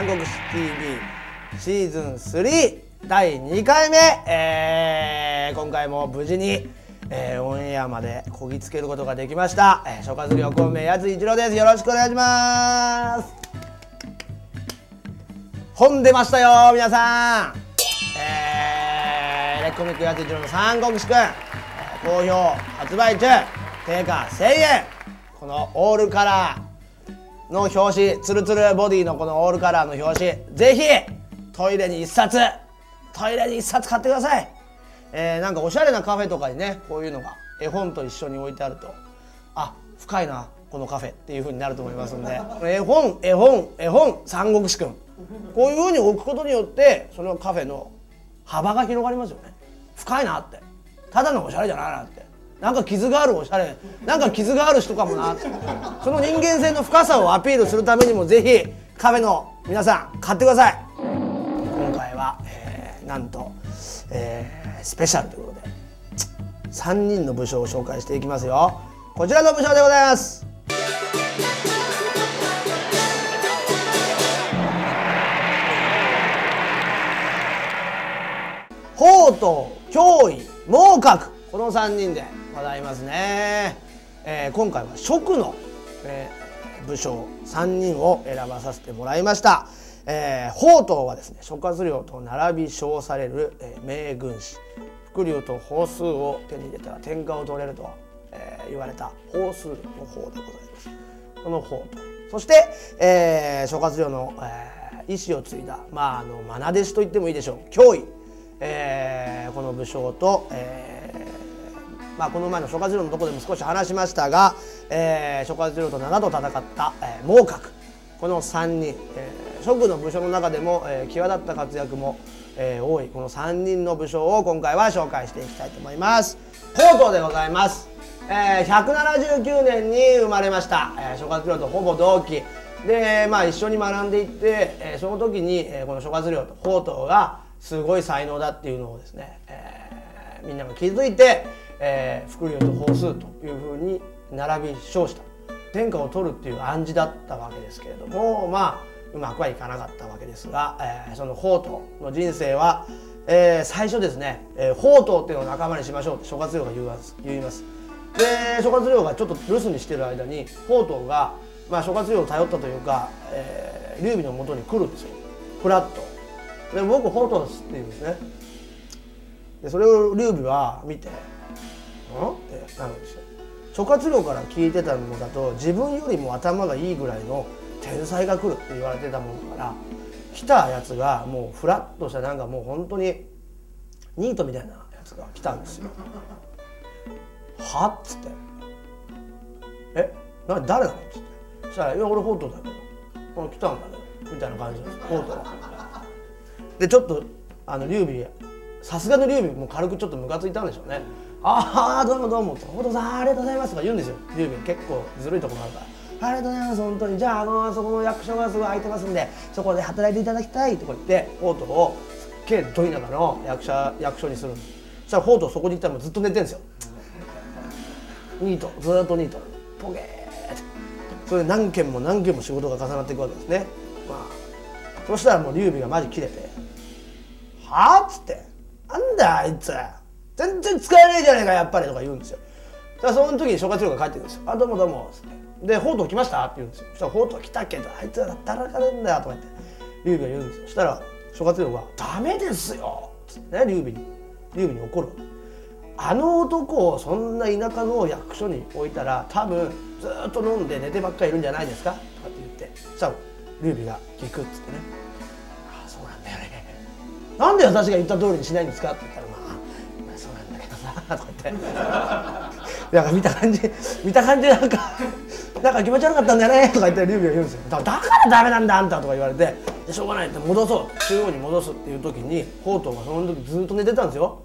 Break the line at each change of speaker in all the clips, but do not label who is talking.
三国志 TV シーズン3第2回目、えー今回も無事に、えーオンエアまでこぎつけることができました、えー、諸葛亮孔明やつ一郎です。よろしくお願いします。本出ましたよ皆さん。えー、レッコミックやつ一郎の三国志くん、えー好評発売中。定価1000円。このオールカラー。の表紙ツルツルボディのこのオールカラーの表紙ぜひトイレに一冊トイレに一冊買ってください、えーなんかおしゃれなカフェとかにねこういうのが絵本と一緒に置いてあるとあ深いなこのカフェっていう風になると思いますんで。絵本絵本絵本三国志くんこういう風に置くことによってそのカフェの幅が広がりますよね。深いなって。ただのおしゃれじゃないなって。なんか傷があるおしゃれ。なんか傷がある人かもな。その人間性の深さをアピールするためにもぜひカフェの皆さん買ってください。今回は、えーなんと、えースペシャルということで3人の武将を紹介していきますよ。こちらの武将でございます。宝刀脅威猛角この3人で。ございますね、えー今回は蜀の、えー武将3人を選ばさせてもらいました、えー宝刀はですね諸葛亮と並び称される、えー名軍師伏龍と宝数を手に入れたら天下を取れると、えー言われた宝数の方でございます。この宝刀。そして、えー諸葛亮の、えー意志を継いだまああの愛弟子と言ってもいいでしょう。脅威、えーこの武将と、えーまあ、この前の諸葛亮のところでも少し話しましたが、えー諸葛亮と7度戦った、えー猛角。この3人、えー諸の武将の中でも、えー際立った活躍も、えー多い。この3人の武将を今回は紹介していきたいと思います。宝刀でございます、えー179年に生まれました、えー諸葛亮とほぼ同期。で、まあ、一緒に学んでいって、えーその時に、えーこの諸葛亮と宝刀がすごい才能だっていうのをですね、えーみんなが気づいて、えー、伏龍と宝数というふうに並び称した。天下を取るっていう暗示だったわけですけれどもまあうまくはいかなかったわけですが、えーその宝刀の人生は、えー最初ですね、えー宝刀っていうのを仲間にしましょうって諸葛亮が言います言います。で諸葛亮がちょっと留守にしてる間に宝刀が、まあ、諸葛亮を頼ったというか、えー劉備のもとに来るんですよ。フラッとで僕宝刀ですって言うんですね。でそれを劉備は見て「?」ってなるんですよ諸葛亮から聞いてたのだと自分よりも頭がいいぐらいの天才が来るって言われてたもんだから来たやつがもうフラッとしたなんかもう本当にニートみたいなやつが来たんですよ。はっつって「え？な誰なの?」っつって。そしたら「いや俺宝刀だけど。来たんだね」みたいな感じなんです宝刀は。でちょっとあの劉備さすがの劉備も軽くちょっとムカついたんでしょうね「ああどうもどうも」「お父さんありがとうございます」とか言うんですよ劉備結構ずるいところがあるから「ありがとうございます本当にじゃああのあそこの役所がすごい空いてますんでそこで働いていただきたい」とか言って宝刀をすっげえどいながら。の役者役所にするんですそしたら宝刀そこに行ったらもうずっと寝てるんですよ。ニートずっとニートポケーってそれで何件も何件も仕事が重なっていくわけですねまあそしたらもう劉備がマジ切れて「はあ?」っつって「なんだよあいつ。全然使えねえじゃねえかやっぱり」とか言うんですよ。だからその時に諸葛亮が帰ってくるんですよ「あどうもどうも」っつって。で「宝刀来ました?」って言うんですよ。そしたら「宝刀来たけどあいつは働かねえんだよ」とか言って劉備が言うんですよ。そしたら諸葛亮が「ダメですよ」っつってね劉備に。劉備に怒るあの男をそんな田舎の役所に置いたら多分ずっと飲んで寝てばっかりいるんじゃないですか？とかって言って。そしたら劉備が聞くっつってね「ああそうなんだよね。なんで私が言った通りにしないんですか?」って言った「、な」とか言って。なんか見た感じ見た感じなんかなんか気持ち悪かったんだよねとか言って劉備が言うんですよ。だからダメなんだあんたとか言われて。しょうがないって戻そう。中央に戻すっていう時に宝刀がその時ずっと寝てたんですよ。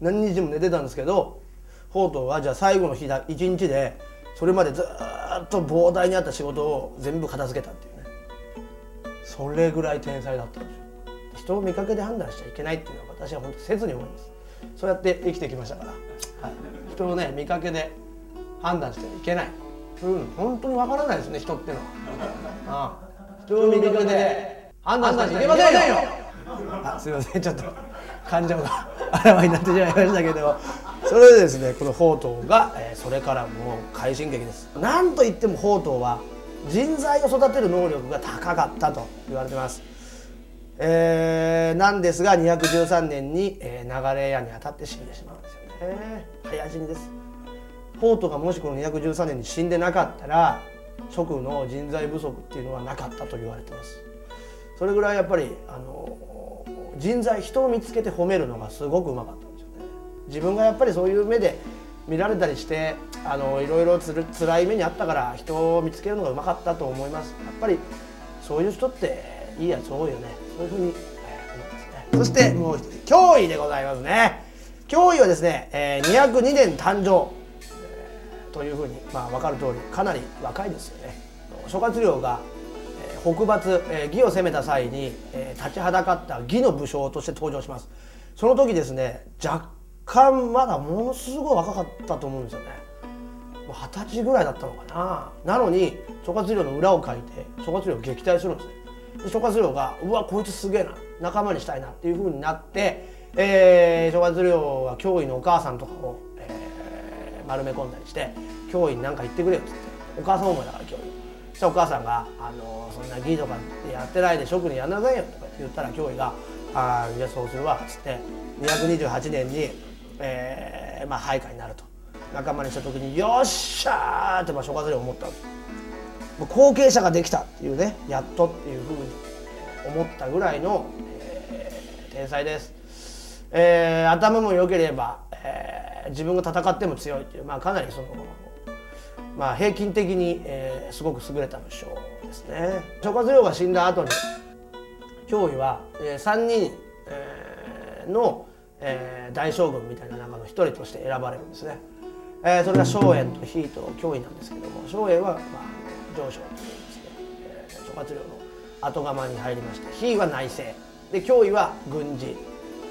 何日も寝てたんですけど宝刀はじゃあ最後の日だ一日でそれまでずっと膨大にあった仕事を全部片付けたっていうね。それぐらい天才だったんですよ。人を見かけで判断しちゃいけないっていうのは私は本当切に思います。そうやって生きてきましたから、はい、人をね見かけで判断してはいけない。そういうの本当にわからないですね人ってのは。ああ。人を見かけで判断していけませんよ。あすいません。ちょっと感情が あらわになってしまいましたけど。それでですねこの宝刀が、えー、それからもう快進撃です。なんといっても宝刀は人材を育てる能力が高かったと言われてます。えー、なんですが213年に、えー、流れ屋に当たって死んでしまうんですよね。早死にです。ポートがもしこの213年に死んでなかったら職の人材不足っていうのはなかったと言われてます。それぐらいやっぱりあの人材人を見つけて褒めるのがすごくうまかったんですよね。自分がやっぱりそういう目で見られたりしてあのいろいろつる辛い目にあったから人を見つけるのがうまかったと思います。やっぱりそういう人っていいやつ多いよね。そういうふうに、えー、思いますね。そしてもう一人脅威でございますね。脅威はですね、えー、202年誕生。というふうに、まあ、分かる通りかなり若いですよね。諸葛亮が、えー、北伐、えー、義を攻めた際に、えー、立ちはだかった義の武将として登場します。その時ですね若干まだものすごい若かったと思うんですよね。二十歳ぐらいだったのかな。なのに諸葛亮の裏をかいて諸葛亮を撃退するんですね。諸葛亮がうわこいつすげえな仲間にしたいなっていうふうになって、えー、諸葛亮は脅威のお母さんとかを丸め込んだりして教員なんか言ってくれよっつってお母さん思いだから教員そしたらお母さんが「あのそんな義とかやってないで職人やんなさいよ」とか言ったら教員が「ああじゃあそうするわ」っつって228年に、えー、まあ配下になると仲間にした時に「よっしゃー!」ってまあ諸葛亮思ったんです後継者ができたっていうねやっとっていうふうに思ったぐらいの、えー、天才です、えー、頭も良ければ、えー自分が戦っても強いっていう、まあ、かなりその、まあ、平均的に、えー、すごく優れた武将ですね。諸葛亮が死んだ後に脅威は、えー、3人、えー、の、えー、大将軍みたいな中の一人として選ばれるんですね。えー、それが荘園と比と脅威なんですけども荘園は、まあ、上昇というですね、えー、諸葛亮の後釜に入りまして比は内政で脅威は軍事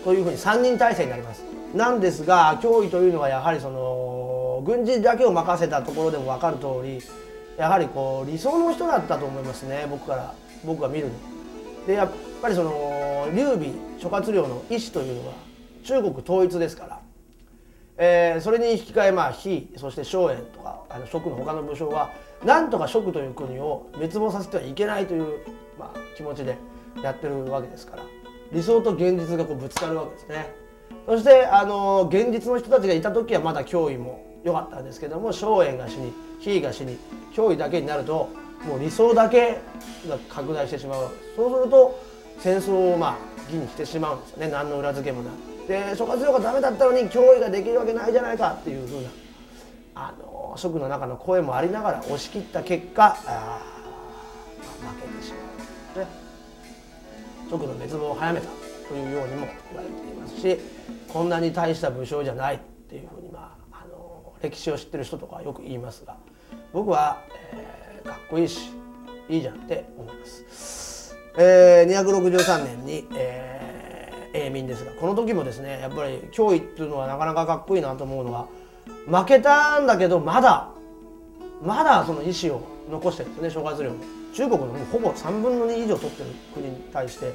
というふうに3人体制になります。なんですが脅威というのはやはりその軍事だけを任せたところでも分かる通りやはりこう理想の人だったと思いますね僕から僕が見るに。でやっぱりその劉備諸葛亮の意思というのは中国統一ですから、えー、それに引き換えまあ非そして荘園とかあの蜀の他の武将はなんとか蜀という国を滅亡させてはいけないという、まあ、気持ちでやってるわけですから理想と現実がこうぶつかるわけですね。そしてあの現実の人たちがいた時はまだ脅威も良かったんですけども荘園が死に比叡が死に脅威だけになるともう理想だけが拡大してしまうそうすると戦争をまあ義にしてしまうんですよね何の裏付けもなく。で諸葛亮がダメだったのに脅威ができるわけないじゃないかっていうふうなあの職の中の声もありながら押し切った結果あ、まあ、負けてしまう、ね、職の滅亡を早めたというようにも言われていますしこんなに大した武将じゃないっていうふうに、まあ、あの歴史を知ってる人とかよく言いますが僕は、えー、かっこいいしいいじゃんって思います。えー、263年に、えー、永民ですがこの時もですねやっぱり脅威っていうのはなかなかかっこいいなと思うのは負けたんだけどまだまだその意思を残してるんですね諸葛亮も。中国のもうほぼ3分の2以上取ってる国に対して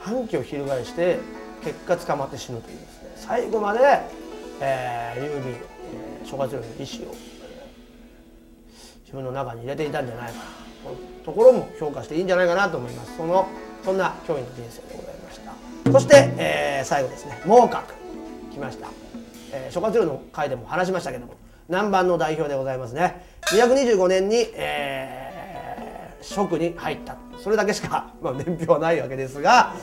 反旗を翻して結果捕まって死ぬというですね最後まで、えー、劉備、えー、諸葛亮の意思を、自分の中に入れていたんじゃないかな。ところも評価していいんじゃないかなと思います。そのそんな教員の人生でございました。そして、えー、最後ですね。孟獲来ました、えー、諸葛亮の回でも話しましたけども南蛮の代表でございますね。225年に、えー、職に入った。それだけしか、まあ、年表はないわけですが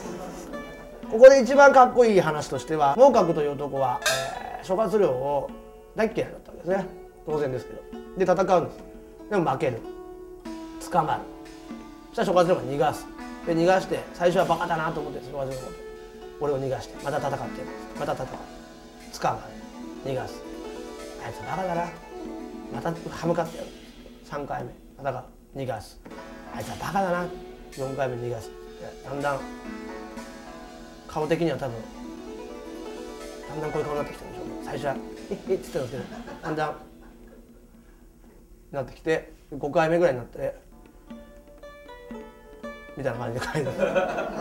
ここで一番かっこいい話としては孟獲という男は、えー、諸葛亮を大嫌いだったわけですね。当然ですけど。で戦うんです。でも負ける。捕まる。そしたら諸葛亮が逃がす。で逃がして最初はバカだなと思って諸葛亮のこと俺を逃がしてまた戦ってまた戦う。捕まる逃がす。あいつバカだな。また歯向かってやる。3回目。戦う逃がす。あいつはバカだな。4回目逃がす。だんだん。顔的には多分。だんだんこういう顔になってきてるんでしょう最初は「えっ」って言ってたんですけどだんだん。なってきて5回目ぐらいになってみたいな感じで書いて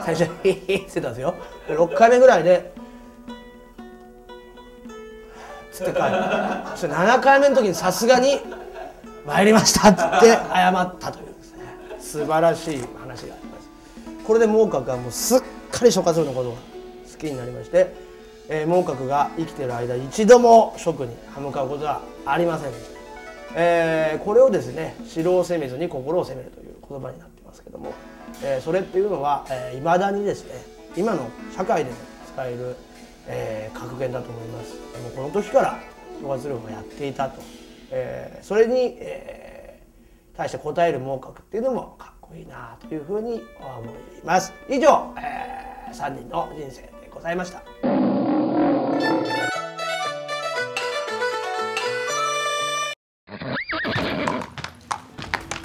最初「ヒヒ」ってたんですよ。で6回目ぐらいでつって書いてそれ7回目の時にさすがに「参りました」って言って謝ったというですね。素晴らしい話があります。これで孟獲はもうすっかり諸葛亮のことが好きになりまして、えー、孟獲が生きてる間一度も蜀に歯向かうことはありませんでした。えー、これをですね城を攻めずに心を攻めるという。言葉になってますけども、えー、それっていうのは、えー、だにですね今の社会でも使える、えー、格言だと思います。でもこの時から諸葛亮がやっていたと、えー、それに、えー、対して答える孟獲っていうのもかっこいいなというふうに思います。以上、えー、3人の人生でございました。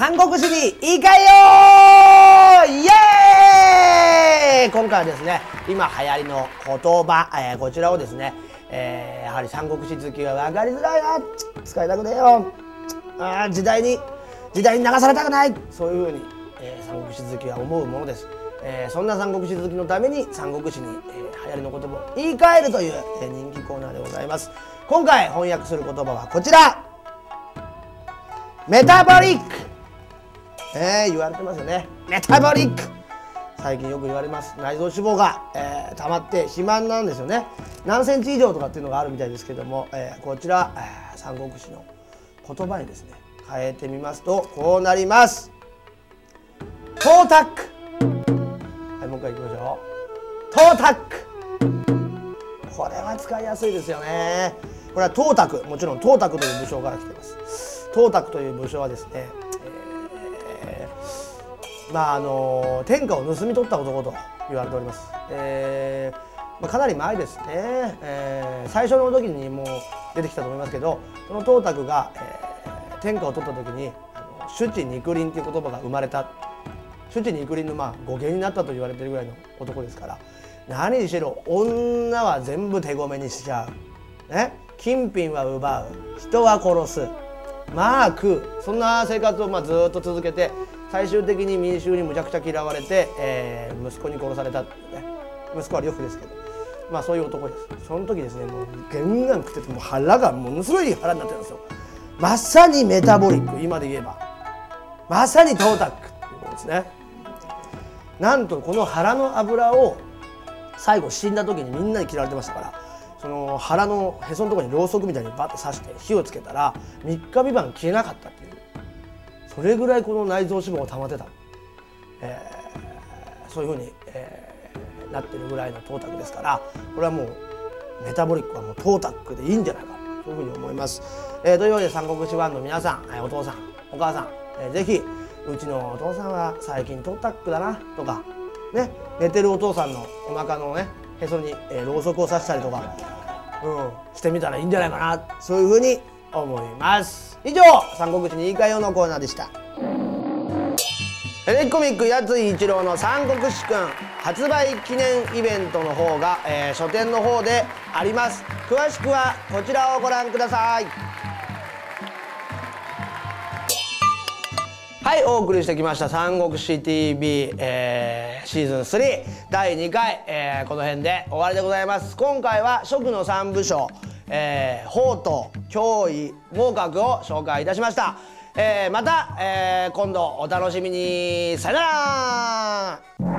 韓国史にいかよイエーイ今回はですね今流行りの言葉、えー、こちらをですね、えー、やはり三国志好きが分かりづらいな使いたくねえよ。あ時代に時代に流されたくない。そういうふうに、えー、三国志好きは思うものです、えー、そんな三国志好きのために三国志に、えー、流行りの言葉を言い換えるという、えー、人気コーナーでございます。今回翻訳する言葉はこちら。メタボリック。えー、言われてますよね。メタボリック。最近よく言われます。内臓脂肪が、えー、溜まって肥満なんですよね。何センチ以上とかっていうのがあるみたいですけども、えー、こちら、えー、三国志の言葉にですね変えてみますとこうなります。トータック。はいもう一回いきましょう。トータック。これは使いやすいですよね。これは東卓もちろん東卓という武将から来てます。東卓という武将はですねまああの天下を盗み取った男と言われております。えーまあ、かなり前ですね、えー、最初の時にもう出てきたと思いますけどその董卓が、えー、天下を取った時にあの「主治肉林」っていう言葉が生まれた。主治肉林のまあ語源になったと言われてるぐらいの男ですから何にしろ女は全部手ごめにしちゃう、ね、金品は奪う。人は殺す。まあ食う。そんな生活をまあずっと続けて最終的に民衆にむちゃくちゃ嫌われて、えー、息子に殺されたって。いうね息子は呂布ですけど。まあそういう男です。その時ですねもうガンガン食っててもう腹がものすごい腹になってるんですよ。まさにメタボリック今で言えば。まさにトータックっていうことですね。なんとこの腹の油を最後死んだ時にみんなに嫌われてましたから。その腹のへそのところにろうそくみたいにバッと刺して火をつけたら3日三晩消えなかったっていう。それぐらいこの内臓脂肪が溜まってた、えー、そういうふうに、えー、なってるぐらいのトータクですからこれはもうメタボリックはもうトータクでいいんじゃないか。というふうに思います。えー、というわけで三国志版の皆さん、えお父さんお母さん、えー、ぜひうちのお父さんは最近トータクだなとかね寝てるお父さんのお腹のねへそに、えー、ろうそくを刺したりとか、うん、してみたらいいんじゃないかな。そういうふうに思います。以上三国志に言い換えようのコーナーでした。エレコミックやつい一郎の三国志くん発売記念イベントの方が、えー、書店の方であります。詳しくはこちらをご覧ください。はいお送りしてきました「三国志 TV、えー」シーズン3第2回、えー、この辺で終わりでございます。今回は蜀の三部将えー、法と脅威合格を紹介いたしました、えー、また、えー、今度お楽しみに。さよなら。